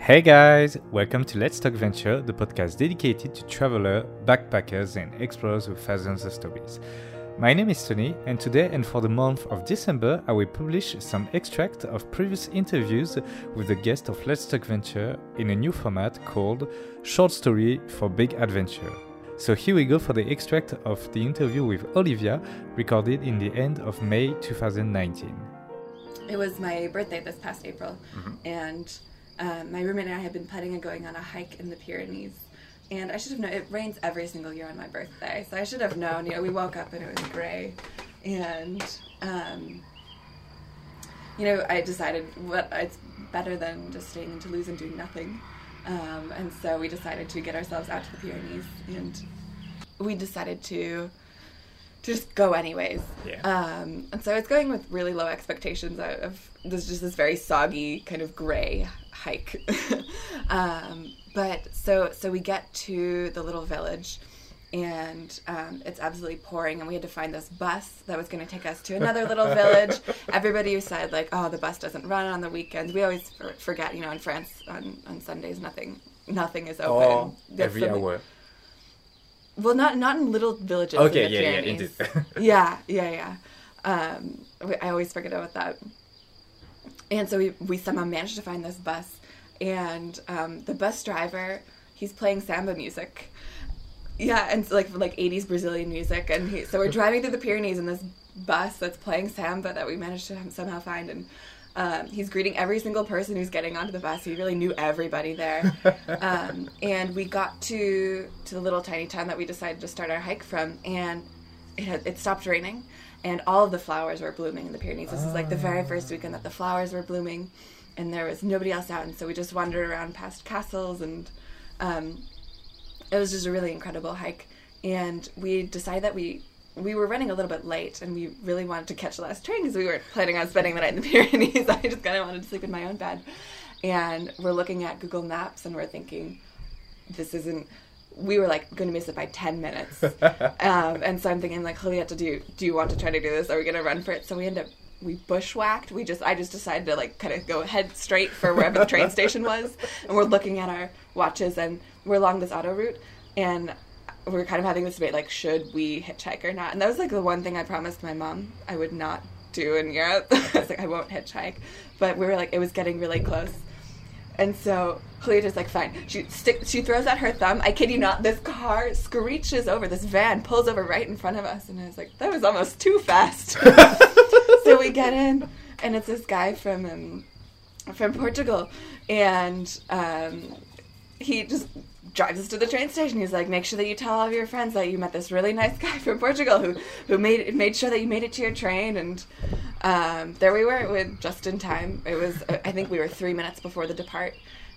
Hey guys, welcome to Let's Talk Venture, the podcast dedicated to travelers, backpackers, and explorers with thousands of stories. My name is Tony, and today and for the month of December, I will publish some extract of previous interviews with the guests of Let's Talk Venture in a new format called Short Story for Big Adventure. So here we go for the extract of the interview with Olivia, recorded in the end of May 2019. It was my birthday this past April, mm-hmm. and um, my roommate and I had been planning on going on a hike in the Pyrenees. And I should have known it rains every single year on my birthday, so I should have known. You know, we woke up and it was gray, and um, you know, I decided what it's better than just staying in Toulouse and doing nothing. Um, and so we decided to get ourselves out to the Pyrenees, and we decided to to just go anyways. Yeah. Um, and so I was going with really low expectations of, of this just this very soggy kind of gray hike. um, but so so we get to the little village and um, it's absolutely pouring and we had to find this bus that was going to take us to another little village everybody who said like oh the bus doesn't run on the weekends we always for- forget you know in france on, on sundays nothing nothing is open That's every something- hour. well, not not in little villages. Okay, in the yeah, yeah, indeed. yeah, yeah, yeah. Um, I always forget about that. And so we we somehow managed to find this bus, and um, the bus driver he's playing samba music. Yeah, and it's like like '80s Brazilian music, and he, so we're driving through the Pyrenees in this bus that's playing samba that we managed to somehow find, and um, he's greeting every single person who's getting onto the bus. He really knew everybody there, um, and we got to to the little tiny town that we decided to start our hike from, and it had, it stopped raining, and all of the flowers were blooming in the Pyrenees. This is like the very first weekend that the flowers were blooming, and there was nobody else out, and so we just wandered around past castles and. Um, it was just a really incredible hike and we decided that we we were running a little bit late and we really wanted to catch the last train because we weren't planning on spending the night in the pyrenees i just kind of wanted to sleep in my own bed and we're looking at google maps and we're thinking this isn't we were like going to miss it by 10 minutes. Um, and so i'm thinking like julieta do do you want to try to do this? Are we going to run for it? So we end up we bushwhacked. We just i just decided to like kind of go head straight for wherever the train station was. And we're looking at our watches and we're along this auto route. And we're kind of having this debate like should we hitchhike or not? And that was like the one thing i promised my mom i would not do in europe. I was like i won't hitchhike. But we were like it was getting really close and so Julieta's like, fine. She stick. She throws out her thumb. I kid you not. This car screeches over. This van pulls over right in front of us, and I was like, that was almost too fast. so we get in, and it's this guy from um, from Portugal, and um, he just drives us to the train station. He's like, make sure that you tell all of your friends that you met this really nice guy from Portugal who who made made sure that you made it to your train. And um, there we were, with just in time. It was I think we were three minutes before the depart.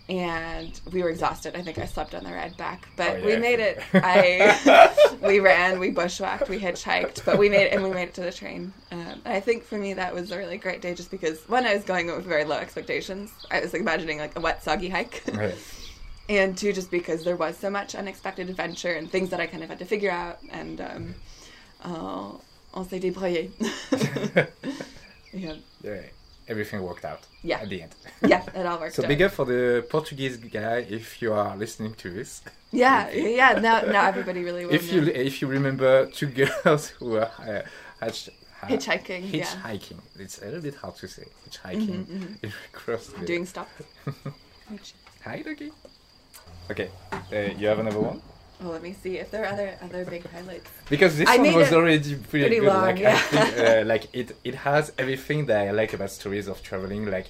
And we were exhausted. I think I slept on the ride back, but Oh, we made it. I we ran, we bushwhacked, we hitchhiked, but we made it, and we made it to the train. Um, I think for me that was a really great day, just because one, I was going with very low expectations. I was like, imagining like a wet, soggy hike, Right. and two, just because there was so much unexpected adventure and things that I kind of had to figure out, and um, uh, on s'est débrouillé. yeah, Yeah, everything worked out Yeah. at the end. yeah, it all worked So out. big up for the Portuguese guy if you are listening to this. yeah, yeah. Now, now everybody really will. If you if you remember two girls who were uh, hatch, ha- Hitchhiking, yeah. hitchhiking. It's a little bit hard to say. Hitchhiking across the. doing stuff. Hi, Doggy. Okay, uh, you have another one well, let me see if there are other other big highlights. because this I one was already pretty, pretty good. long, like, I yeah. think, uh, like it it has everything that I like about stories of traveling, like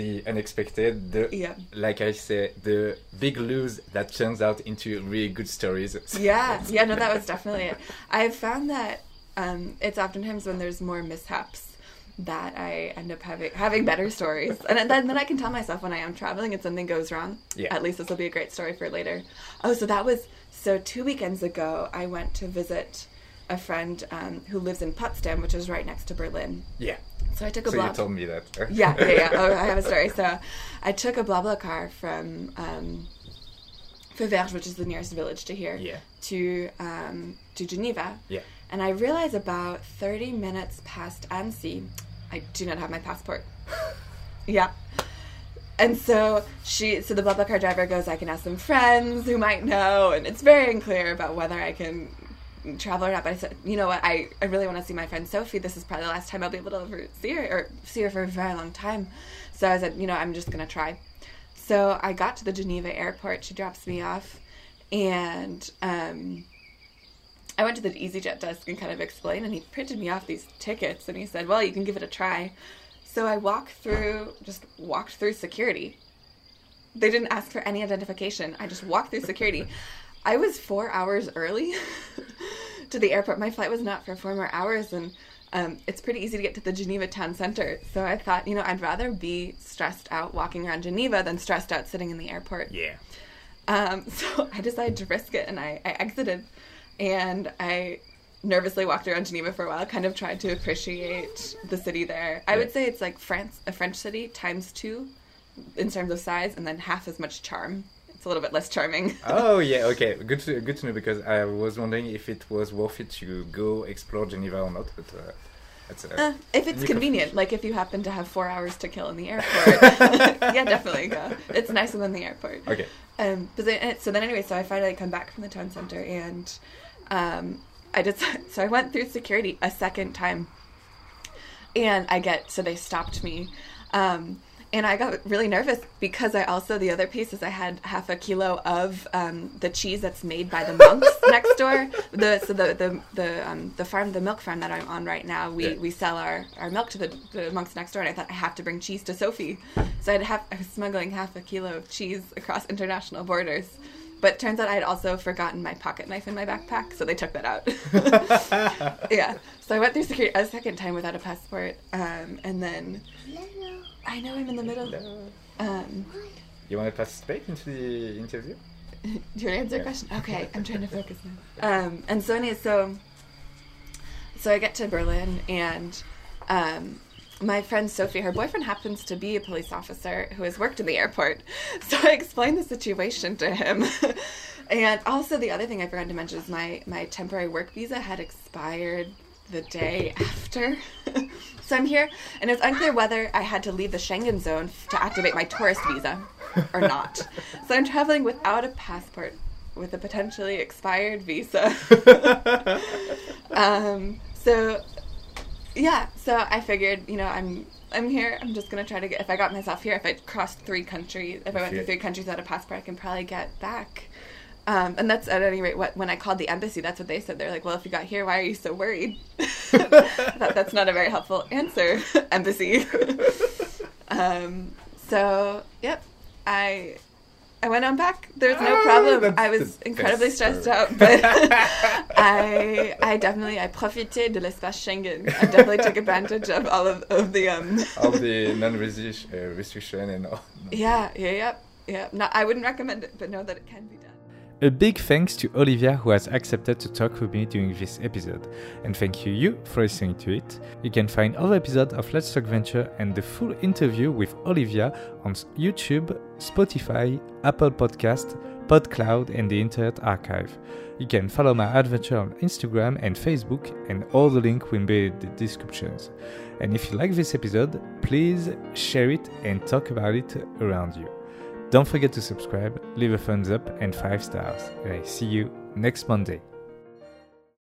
the unexpected, the Yeah. like I say, the big lose that turns out into really good stories. Yeah, yeah, no, that was definitely it. I've found that um, it's oftentimes when there's more mishaps that I end up having having better stories, and then then I can tell myself when I am traveling and something goes wrong. Yeah. At least this will be a great story for later. Oh, so that was so two weekends ago. I went to visit a friend um, who lives in Potsdam, which is right next to Berlin. Yeah. So I took a So you told me that. Yeah, yeah, yeah. Oh, I have a story. So I took a BlaBlaCar from um, which is the nearest village to here, Yeah. to um, to Geneva. Yeah. And I realized about 30 minutes past Annecy, I do not have my passport. yeah. And so she, so the BlaBlaCar driver goes, I can ask some friends who might know, and it's very unclear about whether I can travel or not. But I said, you know what, I, I really want to see my friend Sophie. This is probably the last time I'll be able to see her or see her for a very long time. So I said, you know, I'm just gonna try. So I got to the Geneva airport. She drops me off, and um, I went to the EasyJet desk and kind of explained, and he printed me off these tickets, and he said, well, you can give it a try. So I walked through, just walked through security. They didn't ask for any identification. I just walked through security. I was four hours early to the airport. My flight was not for four more hours, and um, it's pretty easy to get to the Geneva town center. So I thought, you know, I'd rather be stressed out walking around Geneva than stressed out sitting in the airport. Yeah. Um, so I decided to risk it, and I, I exited, and I nervously walked around Geneva for a while, kind of tried to appreciate the city there. I would say it's like France, a French city times two in terms of size, and then half as much charm. It's a little bit less charming. oh yeah, okay, good to good to know because I was wondering if it was worth it to go explore Geneva or not, but. Uh, uh, if it's convenient, like if you happen to have four hours to kill in the airport, yeah, definitely go. It's nicer than the airport. Okay. Um, but then, so then anyway, so I finally come back from the town center and um, I did so I went through security a second time, and I get so they stopped me, um, and I got really nervous because I also the other piece is I had half a kilo of um, the cheese that's made by the monks next door. The so the the the um, the farm the milk farm that I'm on right now we, Yeah. we sell our, our milk to the, the monks next door and I thought I have to bring cheese to Sophie, so I'd have I was smuggling half a kilo of cheese across international borders. But turns out I had also forgotten my pocket knife in my backpack, so they took that out. yeah. So I went through security a second time without a passport, um, and then I know I'm in the middle. Um, You want to participate into the interview? do you want to answer a Yeah. question? Okay, I'm trying to focus now. Um, and so anyway, so so I get to Berlin, and um, my friend Sophie, her boyfriend happens to be a police officer who has worked in the airport. So I explained the situation to him. and also the other thing I forgot to mention is my my temporary work visa had expired the day after. so I'm here, and it's unclear whether I had to leave the Schengen zone to activate my tourist visa or not. so I'm traveling without a passport with a potentially expired visa. um, so yeah, so I figured, you know, I'm I'm here. I'm just gonna try to get. If I got myself here, if I crossed three countries, if I went through three countries without a passport, I can probably get back. Um, and that's at any rate what when I called the embassy, that's what they said. They're like, "Well, if you got here, why are you so worried?" that, that's not a very helpful answer, embassy. um, so, yep, I I went on back. There's no Ah, problem. I was incredibly stressed out, but I I definitely I profité de l'espace Schengen. I definitely took advantage of all of, of the um All the non-restriction and all. yeah yeah yeah yeah. No, I wouldn't recommend it, but know that it can be done. A big thanks to Olivia who has accepted to talk with me during this episode. And thank you you for listening to it. You can find other episodes of Let's Talk Venture and the full interview with Olivia on YouTube, Spotify, Apple Podcast, PodCloud and the Internet Archive. You can follow my adventure on Instagram and Facebook and all the links will be in the descriptions. And if you like this episode, please share it and talk about it around you. Don't forget to subscribe, leave a thumbs up and 5 stars. And I see you next Monday.